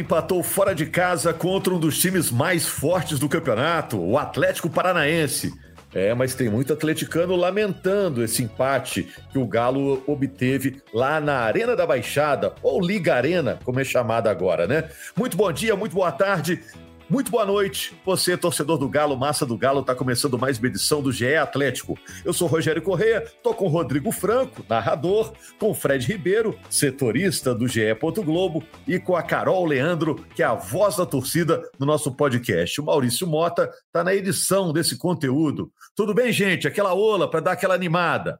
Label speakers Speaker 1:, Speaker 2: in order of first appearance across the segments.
Speaker 1: Empatou fora de casa contra um dos times mais fortes do campeonato, o Atlético Paranaense. É, mas tem muito atleticano lamentando esse empate que o Galo obteve lá na Arena da Baixada, ou Liga Arena, como é chamada agora, né? Muito bom dia, muito boa tarde. Muito boa noite, você, torcedor do Galo, massa do Galo, está começando mais uma edição do GE Atlético. Eu sou Rogério Correia, tô com Rodrigo Franco, narrador, com Fred Ribeiro, setorista do GE. Globo, e com a Carol Leandro, que é a voz da torcida no nosso podcast. O Maurício Mota está na edição desse conteúdo. Tudo bem, gente? Aquela ola para dar aquela animada.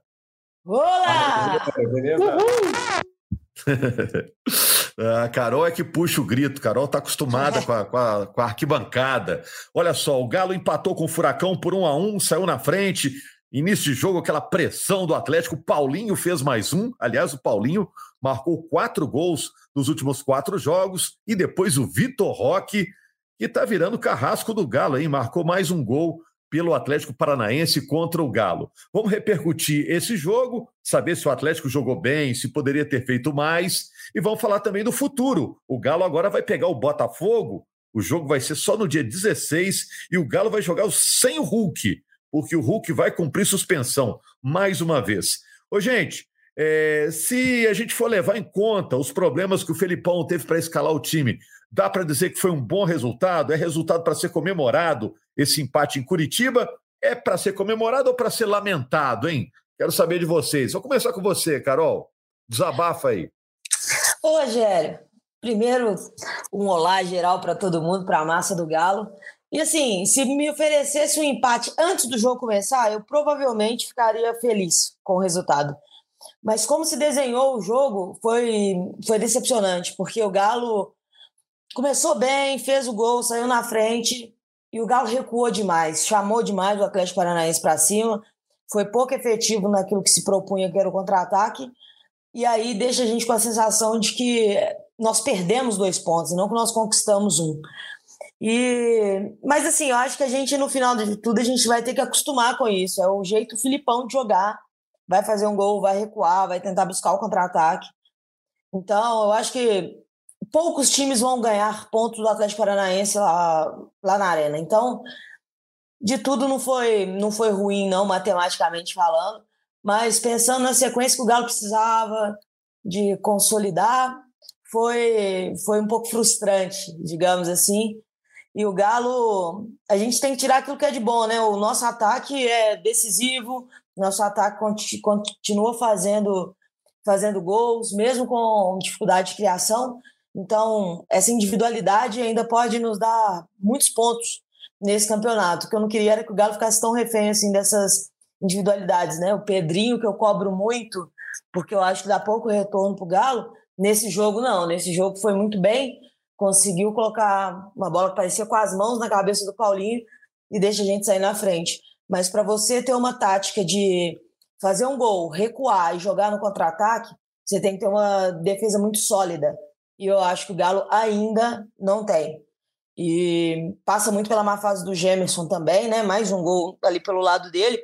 Speaker 2: Olá!
Speaker 1: A Carol é que puxa o grito. Carol está acostumada com a, com, a, com a, arquibancada. Olha só, o Galo empatou com o Furacão por um a um, saiu na frente. Início de jogo, aquela pressão do Atlético. Paulinho fez mais um. Aliás, o Paulinho marcou quatro gols nos últimos quatro jogos. E depois o Vitor Roque, que está virando carrasco do Galo, hein? Marcou mais um gol pelo Atlético Paranaense contra o Galo. Vamos repercutir esse jogo, saber se o Atlético jogou bem, se poderia ter feito mais, e vamos falar também do futuro. O Galo agora vai pegar o Botafogo, o jogo vai ser só no dia 16, e o Galo vai jogar sem o Hulk, porque o Hulk vai cumprir suspensão mais uma vez. Ô, gente, é, se a gente for levar em conta os problemas que o Felipão teve para escalar o time, dá para dizer que foi um bom resultado? É resultado para ser comemorado esse empate em Curitiba? É para ser comemorado ou para ser lamentado, hein? Quero saber de vocês. Vou começar com você, Carol. Desabafa aí.
Speaker 2: Ô, Rogério, primeiro um olá geral para todo mundo, para a massa do Galo. E assim, se me oferecesse um empate antes do jogo começar, eu provavelmente ficaria feliz com o resultado. Mas como se desenhou o jogo, foi, foi decepcionante, porque o Galo começou bem, fez o gol, saiu na frente e o Galo recuou demais, chamou demais o Atlético Paranaense para cima, foi pouco efetivo naquilo que se propunha, que era o contra-ataque, e aí deixa a gente com a sensação de que nós perdemos dois pontos, não que nós conquistamos um. E, mas assim, eu acho que a gente, no final de tudo, a gente vai ter que acostumar com isso. É o jeito Filipão de jogar vai fazer um gol, vai recuar, vai tentar buscar o contra-ataque. Então, eu acho que poucos times vão ganhar pontos do Atlético Paranaense lá, lá na arena. Então, de tudo não foi não foi ruim não matematicamente falando, mas pensando na sequência que o Galo precisava de consolidar, foi foi um pouco frustrante, digamos assim. E o Galo, a gente tem que tirar aquilo que é de bom, né? O nosso ataque é decisivo, nosso ataque continua fazendo, fazendo gols, mesmo com dificuldade de criação. Então, essa individualidade ainda pode nos dar muitos pontos nesse campeonato. O que eu não queria era que o Galo ficasse tão refém assim dessas individualidades, né? O Pedrinho, que eu cobro muito, porque eu acho que dá pouco retorno para o Galo, nesse jogo não. Nesse jogo foi muito bem, conseguiu colocar uma bola que parecia com as mãos na cabeça do Paulinho e deixa a gente sair na frente. Mas para você ter uma tática de fazer um gol, recuar e jogar no contra-ataque, você tem que ter uma defesa muito sólida. E eu acho que o Galo ainda não tem. E passa muito pela má fase do Gemerson também, né? Mais um gol ali pelo lado dele.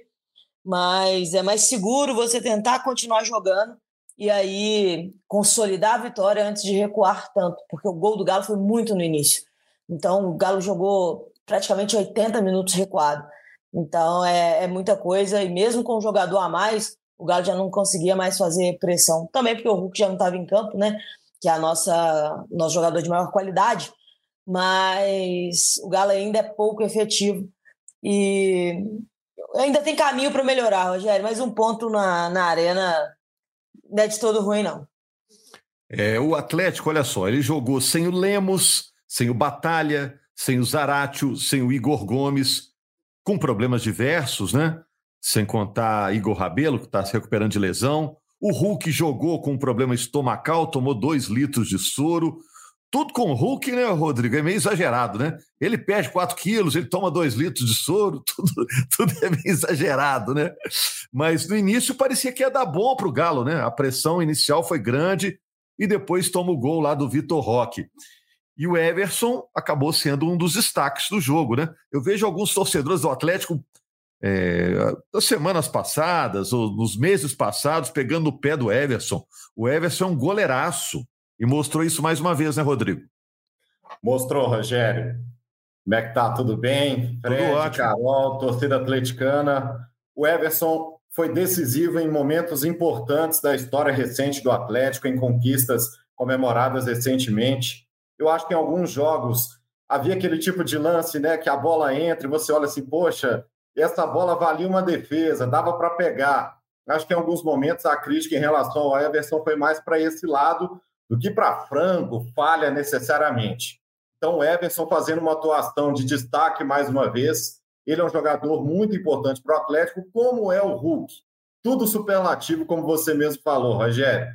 Speaker 2: Mas é mais seguro você tentar continuar jogando e aí consolidar a vitória antes de recuar tanto, porque o gol do Galo foi muito no início. Então o Galo jogou praticamente 80 minutos recuado. Então é, é muita coisa, e mesmo com um jogador a mais, o Galo já não conseguia mais fazer pressão. Também porque o Hulk já não estava em campo, né? Que é a nossa nosso jogador de maior qualidade, mas o Galo ainda é pouco efetivo e ainda tem caminho para melhorar, Rogério. Mas um ponto na, na arena não é de todo ruim, não.
Speaker 1: É, o Atlético, olha só, ele jogou sem o Lemos, sem o Batalha, sem o Zaratio, sem o Igor Gomes com problemas diversos, né? Sem contar Igor Rabelo, que está se recuperando de lesão. O Hulk jogou com um problema estomacal, tomou dois litros de soro. tudo com o Hulk, né, Rodrigo? É meio exagerado, né? Ele perde 4 quilos, ele toma 2 litros de soro, tudo, tudo é meio exagerado, né? Mas no início parecia que ia dar bom para o Galo, né? A pressão inicial foi grande e depois toma o gol lá do Vitor Roque. E o Everson acabou sendo um dos destaques do jogo, né? Eu vejo alguns torcedores do Atlético é, das semanas passadas, ou nos meses passados, pegando o pé do Everson. O Everson é um goleiraço e mostrou isso mais uma vez, né, Rodrigo?
Speaker 3: Mostrou, Rogério. Como é que tá? Tudo bem? Fred, Tudo ótimo. Carol, torcida atleticana. O Everson foi decisivo em momentos importantes da história recente do Atlético, em conquistas comemoradas recentemente. Eu acho que em alguns jogos havia aquele tipo de lance, né, que a bola entra e você olha assim, poxa, essa bola valia uma defesa, dava para pegar. Acho que em alguns momentos a crítica em relação ao Everson foi mais para esse lado do que para frango, falha necessariamente. Então, o Everson fazendo uma atuação de destaque mais uma vez. Ele é um jogador muito importante para o Atlético, como é o Hulk. Tudo superlativo, como você mesmo falou, Rogério.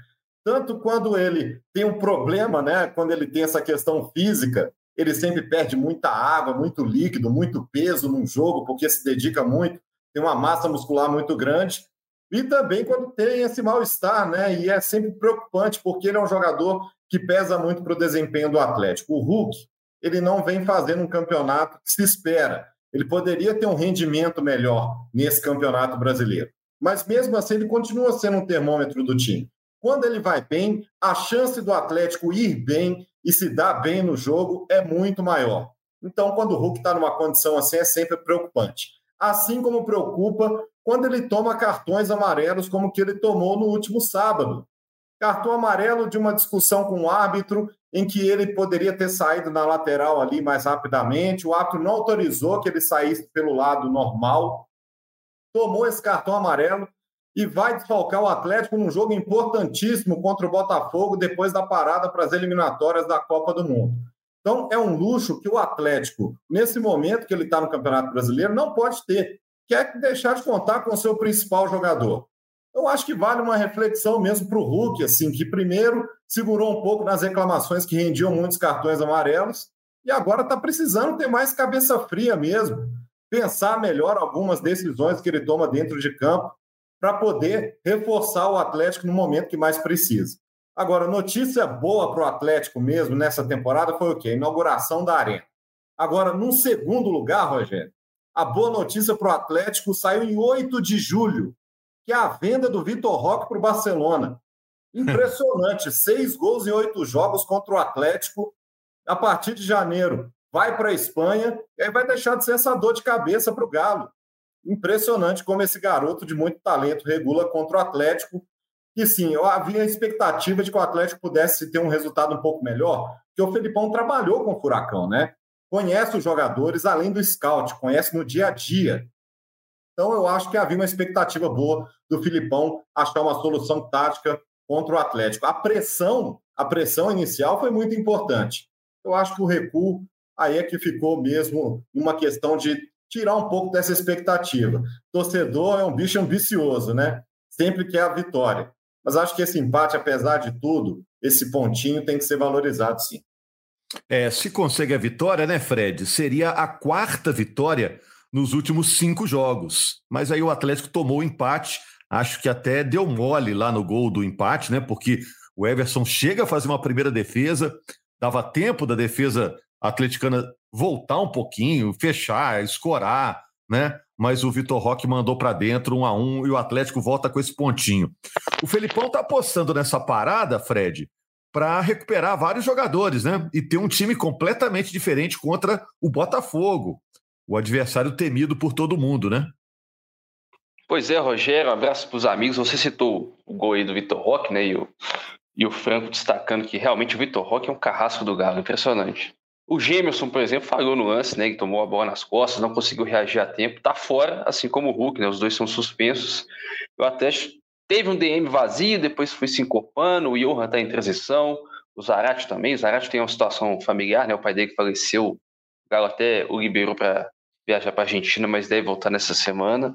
Speaker 3: Tanto quando ele tem um problema, né? Quando ele tem essa questão física, ele sempre perde muita água, muito líquido, muito peso num jogo, porque se dedica muito, tem uma massa muscular muito grande. E também quando tem esse mal-estar, né? E é sempre preocupante, porque ele é um jogador que pesa muito para o desempenho do Atlético. O Hulk, ele não vem fazendo um campeonato que se espera. Ele poderia ter um rendimento melhor nesse campeonato brasileiro. Mas mesmo assim, ele continua sendo um termômetro do time. Quando ele vai bem, a chance do Atlético ir bem e se dar bem no jogo é muito maior. Então, quando o Hulk está numa condição assim, é sempre preocupante. Assim como preocupa quando ele toma cartões amarelos, como que ele tomou no último sábado. Cartão amarelo de uma discussão com o árbitro, em que ele poderia ter saído na lateral ali mais rapidamente. O árbitro não autorizou que ele saísse pelo lado normal. Tomou esse cartão amarelo e vai desfalcar o Atlético num jogo importantíssimo contra o Botafogo depois da parada para as eliminatórias da Copa do Mundo. Então, é um luxo que o Atlético, nesse momento que ele está no Campeonato Brasileiro, não pode ter, que é deixar de contar com o seu principal jogador. Eu acho que vale uma reflexão mesmo para o Hulk, assim, que primeiro segurou um pouco nas reclamações que rendiam muitos cartões amarelos e agora está precisando ter mais cabeça fria mesmo, pensar melhor algumas decisões que ele toma dentro de campo para poder reforçar o Atlético no momento que mais precisa. Agora, notícia boa para o Atlético mesmo nessa temporada foi o quê? A inauguração da Arena. Agora, num segundo lugar, Rogério, a boa notícia para o Atlético saiu em 8 de julho, que é a venda do Vitor Roque para o Barcelona. Impressionante, seis gols em oito jogos contra o Atlético. A partir de janeiro, vai para a Espanha e aí vai deixar de ser essa dor de cabeça para o Galo impressionante como esse garoto de muito talento regula contra o Atlético. E sim, eu havia a expectativa de que o Atlético pudesse ter um resultado um pouco melhor, porque o Felipão trabalhou com o Furacão, né? Conhece os jogadores, além do scout, conhece no dia a dia. Então, eu acho que havia uma expectativa boa do Filipão achar uma solução tática contra o Atlético. A pressão, a pressão inicial foi muito importante. Eu acho que o recuo aí é que ficou mesmo uma questão de tirar um pouco dessa expectativa. Torcedor é um bicho ambicioso, né? Sempre quer a vitória. Mas acho que esse empate, apesar de tudo, esse pontinho tem que ser valorizado, sim.
Speaker 1: É, se consegue a vitória, né, Fred? Seria a quarta vitória nos últimos cinco jogos. Mas aí o Atlético tomou o empate. Acho que até deu mole lá no gol do empate, né? Porque o Everson chega a fazer uma primeira defesa, dava tempo da defesa atleticana voltar um pouquinho, fechar, escorar, né? Mas o Vitor Roque mandou para dentro um a um e o Atlético volta com esse pontinho. O Felipão tá apostando nessa parada, Fred, para recuperar vários jogadores, né? E ter um time completamente diferente contra o Botafogo, o adversário temido por todo mundo, né?
Speaker 4: Pois é, Rogério, abraço para os amigos. Você citou o gol aí do Vitor Roque, né? E o, e o Franco destacando que realmente o Vitor Roque é um carrasco do Galo, impressionante. O Gemerson, por exemplo, falhou no lance, né? Que tomou a bola nas costas, não conseguiu reagir a tempo. Tá fora, assim como o Hulk, né? Os dois são suspensos. O Atlético teve um DM vazio, depois foi se encorpando. O Johan tá em transição. O Zarate também. O Zarate tem uma situação familiar, né? O pai dele que faleceu. O Galo até o liberou para viajar para Argentina, mas deve voltar nessa semana.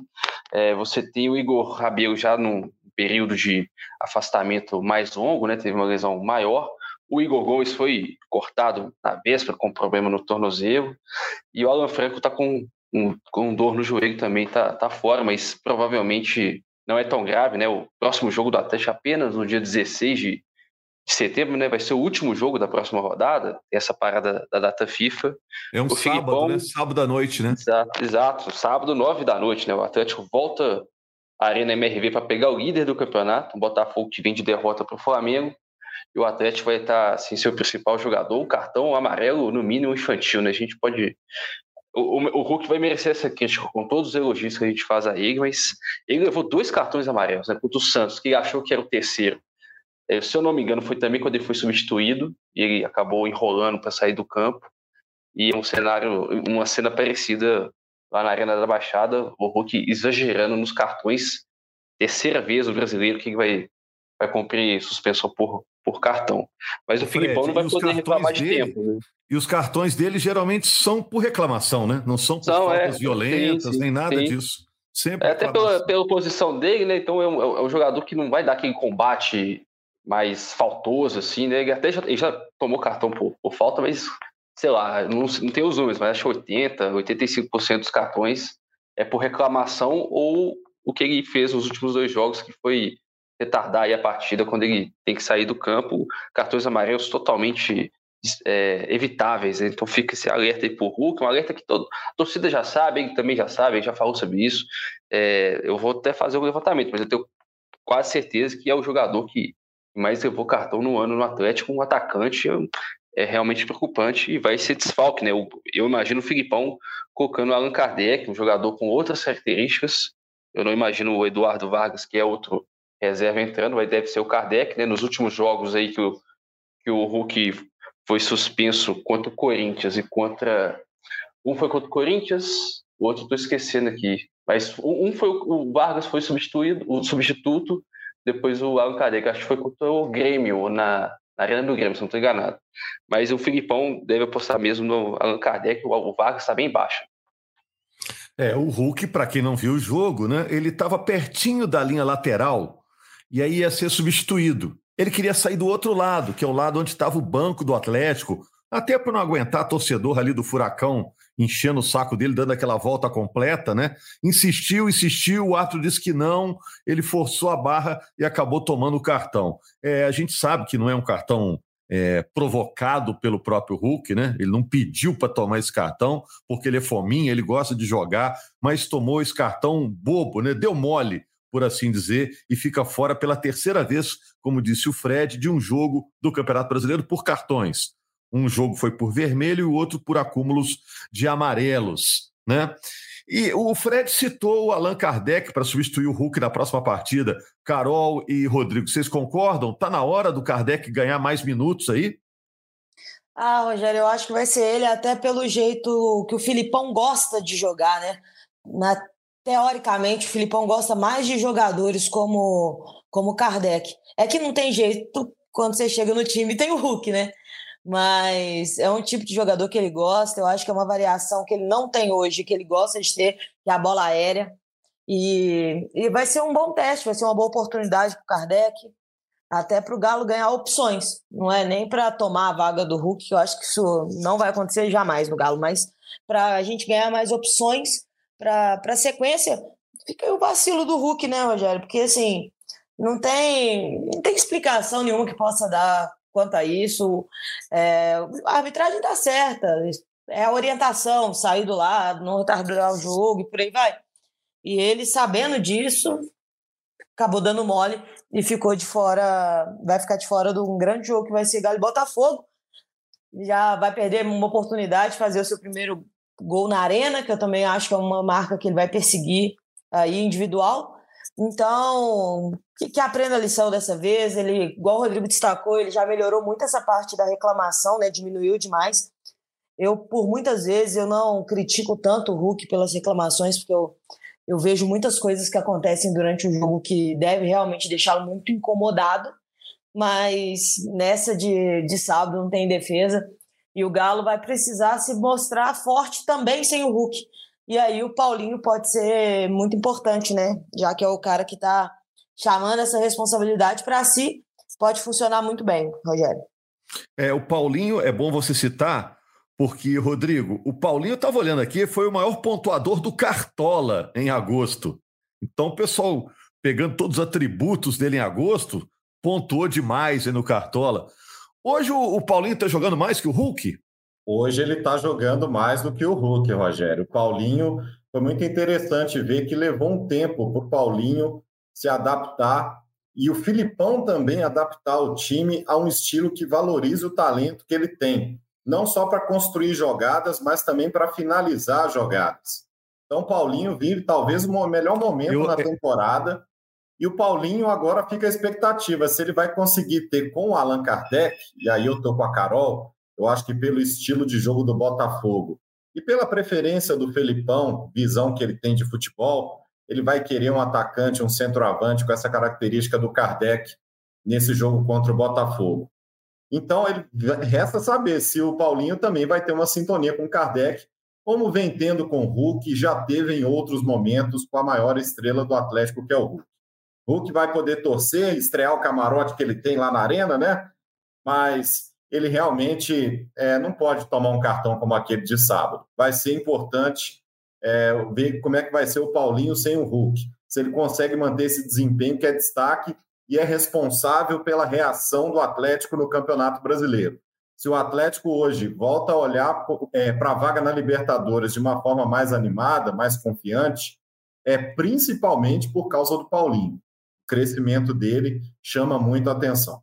Speaker 4: É, você tem o Igor Rabelo já num período de afastamento mais longo, né? Teve uma lesão maior. O Igor Gomes foi cortado na véspera com problema no tornozelo. E o Alan Franco está com, um, com dor no joelho também, está tá fora, mas provavelmente não é tão grave, né? O próximo jogo do Atlético apenas no dia 16 de, de setembro, né? Vai ser o último jogo da próxima rodada, essa parada da data FIFA.
Speaker 1: É um o sábado, Filipão, né? Sábado à noite, né?
Speaker 4: Exato, exato, sábado, nove da noite, né? O Atlético volta à Arena MRV para pegar o líder do campeonato, o Botafogo que vem de derrota para o Flamengo. E o Atlético vai estar, assim, seu principal jogador, o cartão amarelo, no mínimo infantil, né? A gente pode o, o, Hulk vai merecer essa crítica com todos os elogios que a gente faz a ele, mas ele levou dois cartões amarelos, né, contra o Santos, que ele achou que era o terceiro. É, se eu não me engano, foi também quando ele foi substituído e ele acabou enrolando para sair do campo. E um cenário, uma cena parecida lá na Arena da Baixada, o Hulk exagerando nos cartões. Terceira vez o brasileiro que vai, vai cumprir suspensão por, por cartão. Mas o, Filipão não vai poder reclamar de dele, tempo. Né?
Speaker 1: E os cartões dele geralmente são por reclamação, né? Não são por são, faltas é, violentas, sim, nem nada sim. disso. Sempre
Speaker 4: é, até pela, pela posição dele, né? Então é um, é um, jogador que não vai dar aquele combate mais faltoso, assim, né? Ele até já, ele já tomou cartão por, por, falta, mas sei lá, não, não tem os números, mas acho que 80, 85% dos cartões é por reclamação ou o que ele fez nos últimos dois jogos, que foi retardar a partida quando ele tem que sair do campo, cartões amarelos totalmente é, evitáveis. Né? Então fica esse alerta aí por Hulk, um alerta que todo, a torcida já sabe, ele também já sabe, ele já falou sobre isso. É, eu vou até fazer o levantamento, mas eu tenho quase certeza que é o jogador que mais levou cartão no ano no Atlético, um atacante é realmente preocupante e vai ser desfalque, né? Eu, eu imagino o Filipão colocando o Allan Kardec, um jogador com outras características. Eu não imagino o Eduardo Vargas, que é outro reserva entrando, mas deve ser o Kardec, né? Nos últimos jogos aí que o, que o Hulk foi suspenso contra o Corinthians e contra. Um foi contra o Corinthians, o outro estou esquecendo aqui. Mas um foi o Vargas foi substituído, o substituto, depois o Alan Kardec, acho que foi contra o Grêmio, na, na Arena do Grêmio, se não estou enganado. Mas o Filipão deve apostar mesmo no Allan Kardec, o Vargas está bem baixo.
Speaker 1: É, o Hulk, para quem não viu o jogo, né, ele estava pertinho da linha lateral e aí ia ser substituído. Ele queria sair do outro lado, que é o lado onde estava o banco do Atlético, até para não aguentar torcedor ali do Furacão enchendo o saco dele, dando aquela volta completa, né? Insistiu, insistiu, o árbitro disse que não, ele forçou a barra e acabou tomando o cartão. É, a gente sabe que não é um cartão é, provocado pelo próprio Hulk, né? Ele não pediu para tomar esse cartão, porque ele é fominha, ele gosta de jogar, mas tomou esse cartão bobo, né? Deu mole por assim dizer, e fica fora pela terceira vez, como disse o Fred, de um jogo do Campeonato Brasileiro por cartões. Um jogo foi por vermelho e o outro por acúmulos de amarelos, né? E o Fred citou o Allan Kardec para substituir o Hulk na próxima partida. Carol e Rodrigo, vocês concordam? Tá na hora do Kardec ganhar mais minutos aí?
Speaker 2: Ah, Rogério, eu acho que vai ser ele, até pelo jeito que o Filipão gosta de jogar, né? Na teoricamente, o Filipão gosta mais de jogadores como como Kardec. É que não tem jeito quando você chega no time tem o Hulk, né? Mas é um tipo de jogador que ele gosta. Eu acho que é uma variação que ele não tem hoje, que ele gosta de ter, que é a bola aérea. E, e vai ser um bom teste, vai ser uma boa oportunidade para o Kardec, até para o Galo ganhar opções. Não é nem para tomar a vaga do Hulk, que eu acho que isso não vai acontecer jamais no Galo, mas para a gente ganhar mais opções para a sequência, fica aí o vacilo do Hulk, né, Rogério? Porque assim, não tem, não tem explicação nenhuma que possa dar quanto a isso. É, a arbitragem está certa, é a orientação, sair do lado, não retardar o jogo e por aí vai. E ele, sabendo disso, acabou dando mole e ficou de fora, vai ficar de fora de um grande jogo que vai ser Galo e Botafogo. Já vai perder uma oportunidade de fazer o seu primeiro gol na arena, que eu também acho que é uma marca que ele vai perseguir aí individual. Então, que, que aprenda a lição dessa vez. Ele, igual o Rodrigo destacou, ele já melhorou muito essa parte da reclamação, né? Diminuiu demais. Eu, por muitas vezes, eu não critico tanto o Hulk pelas reclamações, porque eu, eu vejo muitas coisas que acontecem durante o jogo que deve realmente deixá-lo muito incomodado. Mas nessa de, de sábado não tem defesa. E o Galo vai precisar se mostrar forte também sem o Hulk. E aí o Paulinho pode ser muito importante, né? Já que é o cara que está chamando essa responsabilidade para si, pode funcionar muito bem, Rogério.
Speaker 1: É, o Paulinho, é bom você citar, porque, Rodrigo, o Paulinho estava olhando aqui, foi o maior pontuador do Cartola em agosto. Então, o pessoal, pegando todos os atributos dele em agosto, pontuou demais no Cartola. Hoje o, Paulinho está jogando mais que o Hulk?
Speaker 3: Hoje ele está jogando mais do que o Hulk, Rogério. O Paulinho foi muito interessante ver que levou um tempo para o Paulinho se adaptar e o Filipão também adaptar o time a um estilo que valorize o talento que ele tem, não só para construir jogadas, mas também para finalizar jogadas. Então, Paulinho vive talvez o melhor momento Eu... na temporada. E o Paulinho agora fica a expectativa se ele vai conseguir ter com o Allan Kardec, e aí eu estou com a Carol, eu acho que pelo estilo de jogo do Botafogo e pela preferência do Felipão, visão que ele tem de futebol, ele vai querer um atacante, um centroavante com essa característica do Kardec nesse jogo contra o Botafogo. Então, ele resta saber se o Paulinho também vai ter uma sintonia com o Kardec, como vem tendo com o Hulk já teve em outros momentos com a maior estrela do Atlético, que é o Hulk. Hulk vai poder torcer, estrear o camarote que ele tem lá na arena, né? Mas ele realmente é, não pode tomar um cartão como aquele de sábado. Vai ser importante é, ver como é que vai ser o Paulinho sem o Hulk. Se ele consegue manter esse desempenho que é destaque e é responsável pela reação do Atlético no Campeonato Brasileiro. Se o Atlético hoje volta a olhar é, para a vaga na Libertadores de uma forma mais animada, mais confiante, é principalmente por causa do Paulinho. Crescimento dele chama muito a atenção.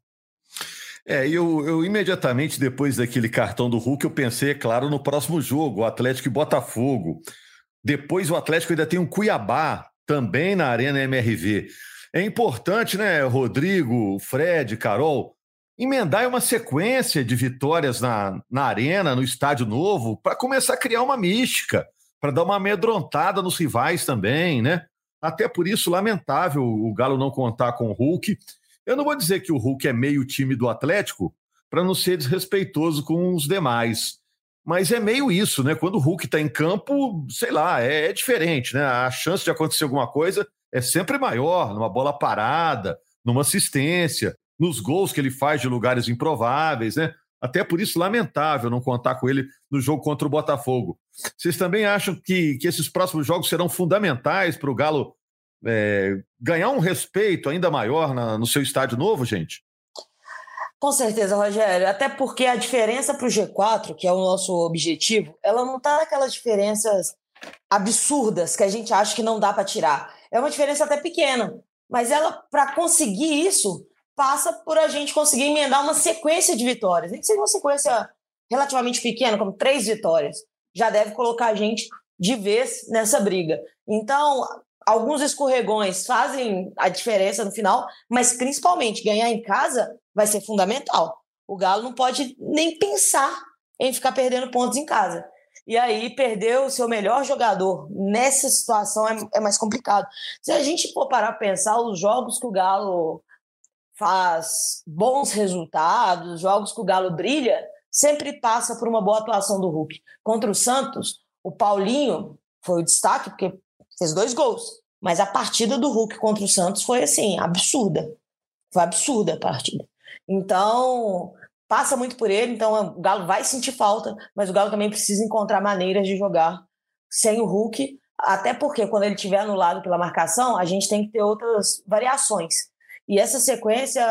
Speaker 1: É, eu, eu imediatamente depois daquele cartão do Hulk, eu pensei, é claro, no próximo jogo, o Atlético e Botafogo. Depois o Atlético ainda tem um Cuiabá, também na Arena MRV. É importante, né, Rodrigo, Fred, Carol, emendar uma sequência de vitórias na, na Arena, no Estádio Novo, para começar a criar uma mística, para dar uma amedrontada nos rivais também, né? Até por isso, lamentável o Galo não contar com o Hulk. Eu não vou dizer que o Hulk é meio time do Atlético, para não ser desrespeitoso com os demais. Mas é meio isso, né? Quando o Hulk está em campo, sei lá, é, é, diferente, né? A chance de acontecer alguma coisa é sempre maior, numa bola parada, numa assistência, nos gols que ele faz de lugares improváveis, né? Até por isso, lamentável não contar com ele no jogo contra o Botafogo. Vocês também acham que, que esses próximos jogos serão fundamentais para o Galo é, ganhar um respeito ainda maior na, no seu estádio novo, gente?
Speaker 2: Com certeza, Rogério. Até porque a diferença para o G4, que é o nosso objetivo, ela não está naquelas diferenças absurdas que a gente acha que não dá para tirar. É uma diferença até pequena. Mas ela, para conseguir isso, passa por a gente conseguir emendar uma sequência de vitórias. Nem que seja uma sequência relativamente pequena, como três vitórias, já deve colocar a gente de vez nessa briga. Então, alguns escorregões fazem a diferença no final, mas principalmente ganhar em casa vai ser fundamental. O Galo não pode nem pensar em ficar perdendo pontos em casa. E aí, perder o seu melhor jogador nessa situação é, é mais complicado. Se a gente for parar para pensar, os jogos que o Galo faz bons resultados, jogos que o Galo brilha, sempre passa por uma boa atuação do Hulk. Contra o Santos, o Paulinho foi o destaque, porque fez dois gols. Mas a partida do Hulk contra o Santos foi assim, absurda. Foi absurda a partida. Então, passa muito por ele, então o Galo vai sentir falta, mas o Galo também precisa encontrar maneiras de jogar sem o Hulk, até porque quando ele estiver anulado pela marcação, a gente tem que ter outras variações. E essa sequência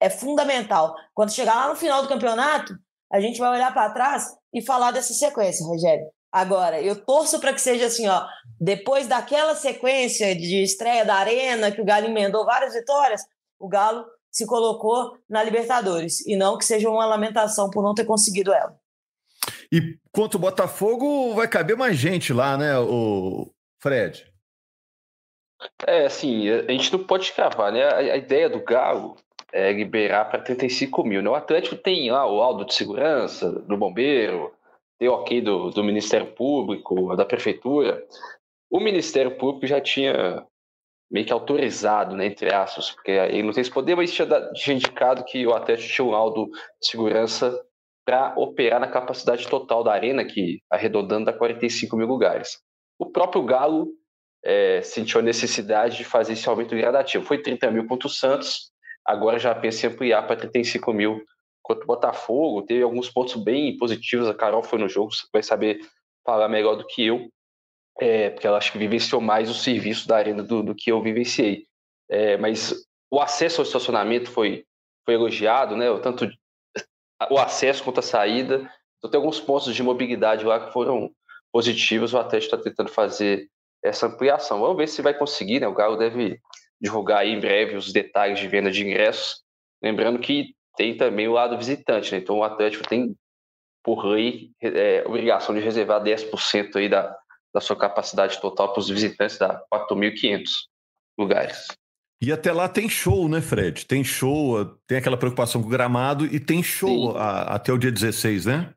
Speaker 2: é fundamental. Quando chegar lá no final do campeonato, a gente vai olhar para trás e falar dessa sequência, Rogério. Agora, eu torço para que seja assim, ó, depois daquela sequência de estreia da Arena, que o Galo emendou várias vitórias, o Galo se colocou na Libertadores, e não que seja uma lamentação por não ter conseguido ela.
Speaker 1: E quanto o Botafogo, vai caber mais gente lá, né, o Fred?
Speaker 4: É, assim, a gente não pode cravar, né? A, ideia do Galo é liberar para 35 mil. Né? O Atlético tem lá o Aldo de Segurança, do Bombeiro, tem o ok do, do Ministério Público, da Prefeitura. O Ministério Público já tinha meio que autorizado, né, entre aspas, porque ele não tem esse poder, mas tinha, tinha indicado que o Atlético tinha um laudo de segurança para operar na capacidade total da arena, que arredondando dá 45 mil lugares. O próprio Galo é, sentiu a necessidade de fazer esse aumento gradativo. Foi 30 mil contra o Santos, agora já pensa em ampliar para 35 mil contra o Botafogo, teve alguns pontos bem positivos. A Carol foi no jogo, vai saber falar melhor do que eu, é, porque ela acho que vivenciou mais o serviço da arena do, do que eu vivenciei. É, mas o acesso ao estacionamento foi, foi elogiado, né? Tanto o acesso quanto a saída. Então, tem alguns pontos de mobilidade lá que foram positivos. O Atlético está tentando fazer essa ampliação. Vamos ver se vai conseguir, né? O Galo deve divulgar em breve os detalhes de venda de ingressos. Lembrando que tem também o lado visitante, né? Então o Atlético tem, por lei, é, obrigação de reservar 10% aí da, da sua capacidade total para os visitantes, dá 4.500 lugares.
Speaker 1: E até lá tem show, né, Fred? Tem show, tem aquela preocupação com o gramado e tem show a, até o dia 16, né?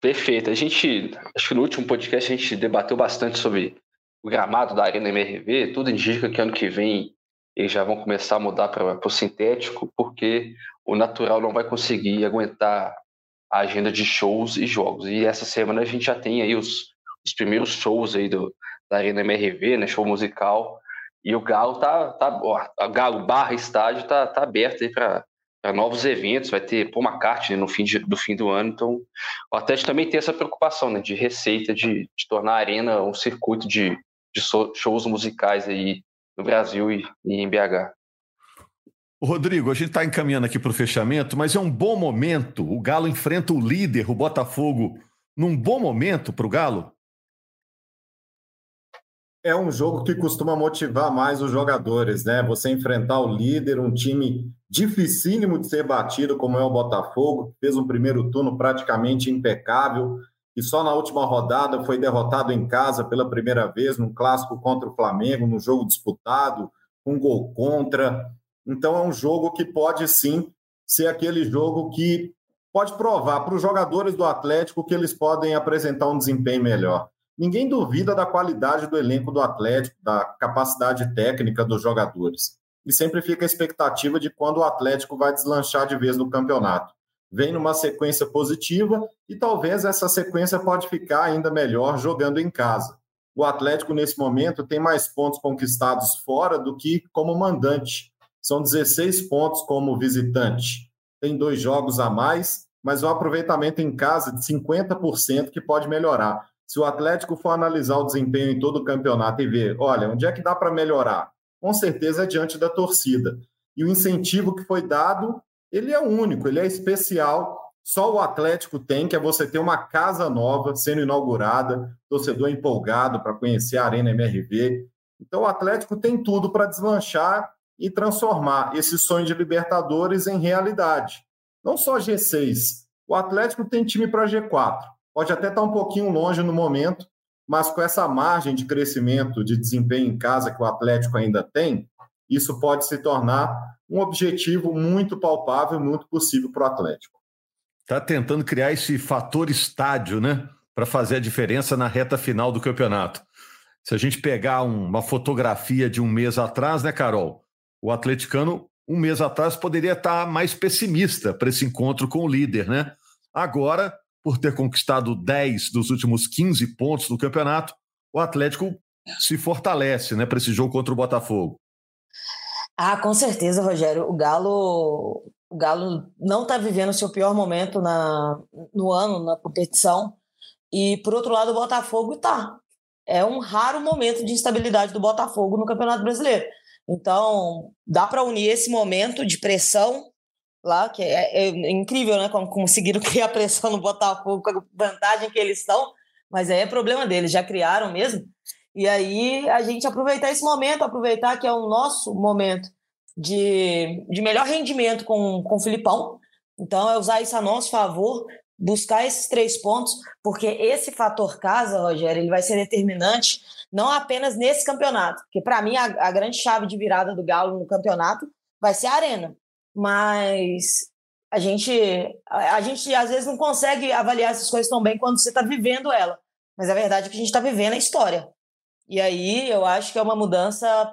Speaker 4: Perfeito. A gente, acho que no último podcast a gente debateu bastante sobre o gramado da Arena MRV. Tudo indica que ano que vem eles já vão começar a mudar para o sintético, porque o natural não vai conseguir aguentar a agenda de shows e jogos. E essa semana a gente já tem aí os, os primeiros shows aí do, da Arena MRV, né, show musical, e o Galo tá, tá ó, Galo barra estádio tá, tá aberto aí para novos eventos, vai ter Paul McCartney no fim de, do fim do ano, então o Atlético também tem essa preocupação, né, de receita, de, de tornar a arena um circuito de, de shows musicais aí no Brasil e, e em BH.
Speaker 1: Rodrigo, a gente está encaminhando aqui para o fechamento, mas é um bom momento. O Galo enfrenta o líder, o Botafogo, num bom momento para o Galo?
Speaker 3: é um jogo que costuma motivar mais os jogadores, né? Você enfrentar o líder, um time dificílimo de ser batido, como é o Botafogo, que fez um primeiro turno praticamente impecável e só na última rodada foi derrotado em casa pela primeira vez, num clássico contra o Flamengo, num jogo disputado, um gol contra. Então é um jogo que pode sim ser aquele jogo que pode provar para os jogadores do Atlético que eles podem apresentar um desempenho melhor. Ninguém duvida da qualidade do elenco do Atlético, da capacidade técnica dos jogadores. E sempre fica a expectativa de quando o Atlético vai deslanchar de vez no campeonato. Vem numa sequência positiva e talvez essa sequência pode ficar ainda melhor jogando em casa. O Atlético, nesse momento, tem mais pontos conquistados fora do que como mandante. São 16 pontos como visitante. Tem dois jogos a mais, mas o aproveitamento em casa de 50% que pode melhorar se o Atlético for analisar o desempenho em todo o campeonato e ver, olha, onde é que dá para melhorar? Com certeza é diante da torcida. E o incentivo que foi dado, ele é único, ele é especial. Só o Atlético tem, que é você ter uma casa nova sendo inaugurada, torcedor empolgado para conhecer a Arena MRV. Então o Atlético tem tudo para deslanchar e transformar esse sonho de Libertadores em realidade. Não só G6. O Atlético tem time para G4 pode até estar um pouquinho longe no momento, mas com essa margem de crescimento, de desempenho em casa que o Atlético ainda tem, isso pode se tornar um objetivo muito palpável, muito possível para o Atlético.
Speaker 1: Está tentando criar esse fator estádio, né? Para fazer a diferença na reta final do campeonato. Se a gente pegar uma fotografia de um mês atrás, né, Carol? O atleticano, um mês atrás, poderia estar mais pessimista para esse encontro com o líder, né? Agora, por ter conquistado 10 dos últimos 15 pontos do campeonato, o Atlético se fortalece né, para esse jogo contra o Botafogo.
Speaker 2: Ah, com certeza, Rogério. O Galo, o Galo não está vivendo seu pior momento na, no ano, na competição. E, por outro lado, o Botafogo está. É um raro momento de instabilidade do Botafogo no Campeonato Brasileiro. Então, dá para unir esse momento de pressão lá, que é, é incrível, né? Como conseguiram criar pressão no Botafogo com a vantagem que eles estão, mas aí é problema deles, já criaram mesmo. E aí a gente aproveitar esse momento, aproveitar que é o nosso momento de, de melhor rendimento com, com o Filipão. Então é usar isso a nosso favor, buscar esses três pontos, porque esse fator casa, Rogério, ele vai ser determinante não apenas nesse campeonato, porque para mim a, a grande chave de virada do Galo no campeonato vai ser a arena mas a gente, a, a, gente às vezes não consegue avaliar essas coisas tão bem quando você está vivendo ela. Mas a verdade é que a gente está vivendo a história. E aí eu acho que é uma mudança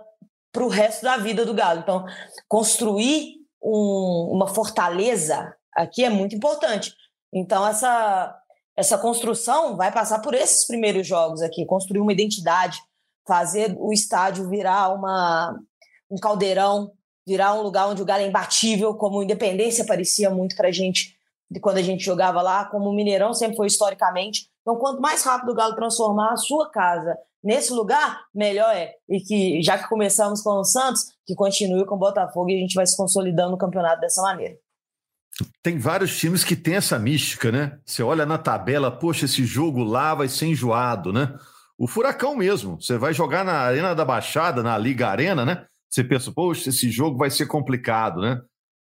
Speaker 2: para o resto da vida do Galo. Então, construir um, uma fortaleza aqui é muito importante. Então, essa, essa construção vai passar por esses primeiros jogos aqui construir uma identidade, fazer o estádio virar uma, um caldeirão virar um lugar onde o Galo é imbatível, como Independência parecia muito para a gente de quando a gente jogava lá, como o Mineirão sempre foi historicamente. Então, quanto mais rápido o Galo transformar a sua casa nesse lugar, melhor é. E que, já que começamos com o Santos, que continue com o Botafogo e a gente vai se consolidando no campeonato dessa maneira.
Speaker 1: Tem vários times que tem essa mística, né? Você olha na tabela, poxa, esse jogo lá vai ser enjoado, né? O Furacão mesmo, você vai jogar na Arena da Baixada, na Liga Arena, né? Você pensa, poxa, esse jogo vai ser complicado, né?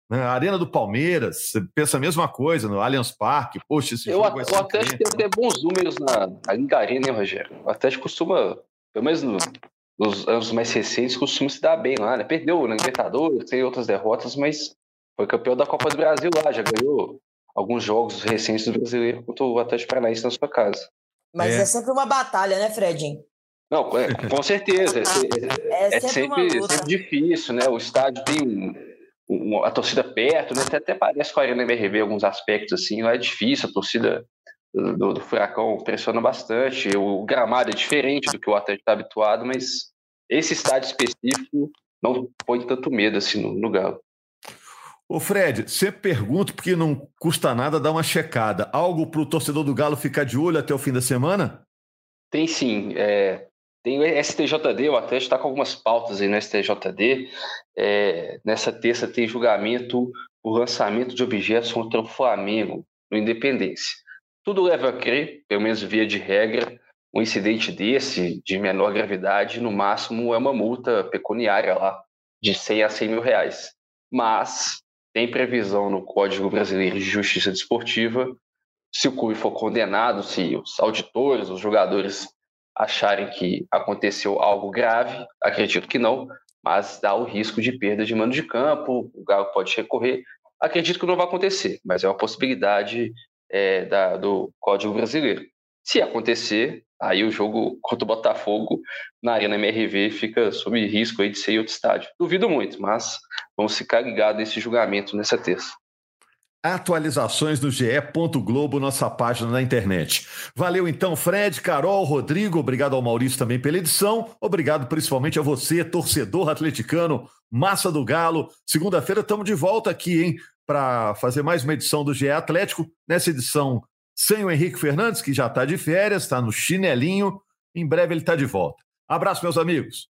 Speaker 1: Na né? Arena do Palmeiras, você pensa a mesma coisa, no Allianz Parque, poxa, esse
Speaker 4: Eu,
Speaker 1: jogo vai ser... O
Speaker 4: Atlético tem até bons números na, na Liga Arena, hein, Rogério? O Atlético costuma, pelo menos no, nos anos mais recentes, costuma se dar bem lá, né? Perdeu na Libertadores, tem outras derrotas, mas foi campeão da Copa do Brasil lá, já ganhou alguns jogos recentes do brasileiro contra o Atlético Paranaense na sua casa.
Speaker 2: Mas é, é sempre uma batalha, né, Fredinho?
Speaker 4: Não, é, com certeza. É, é, é sempre, sempre, difícil, né? O estádio tem um, a torcida perto, né? Até, até parece com a Arena MRV alguns aspectos assim, não é difícil, a torcida do, do, Furacão pressiona bastante, o gramado é diferente do que o Atlético está habituado, mas esse estádio específico não põe tanto medo assim no, no Galo.
Speaker 1: Ô Fred, sempre pergunto, porque não custa nada dar uma checada. Algo para o torcedor do Galo ficar de olho até o fim da semana?
Speaker 4: Tem sim. É, tem o STJD, o Atlético está com algumas pautas aí no STJD. É, nessa terça tem julgamento, o lançamento de objetos contra o Flamengo, no Independência. Tudo leva a crer, pelo menos via de regra, um incidente desse, de menor gravidade, no máximo é uma multa pecuniária lá, de 100 a 100 mil reais. Mas tem previsão no Código Brasileiro de Justiça Desportiva, se o clube for condenado, se os auditores, os jogadores acharem que aconteceu algo grave, acredito que não, mas dá o risco de perda de mando de campo, o Galo pode recorrer. Acredito que não vai acontecer, mas é uma possibilidade é, da, do Código Brasileiro. Se acontecer, aí o jogo contra o Botafogo na Arena MRV fica sob risco de ser em outro estádio. Duvido muito, mas vamos ficar ligados nesse julgamento nessa terça.
Speaker 1: Atualizações no GE. Globo, nossa página na internet. Valeu então, Fred, Carol, Rodrigo. Obrigado ao Maurício também pela edição. Obrigado principalmente a você, torcedor atleticano, massa do Galo. Segunda-feira estamos de volta aqui, hein, para fazer mais uma edição do GE Atlético. Nessa edição sem o Henrique Fernandes, que já está de férias, está no chinelinho. Em breve ele está de volta. Abraço, meus amigos.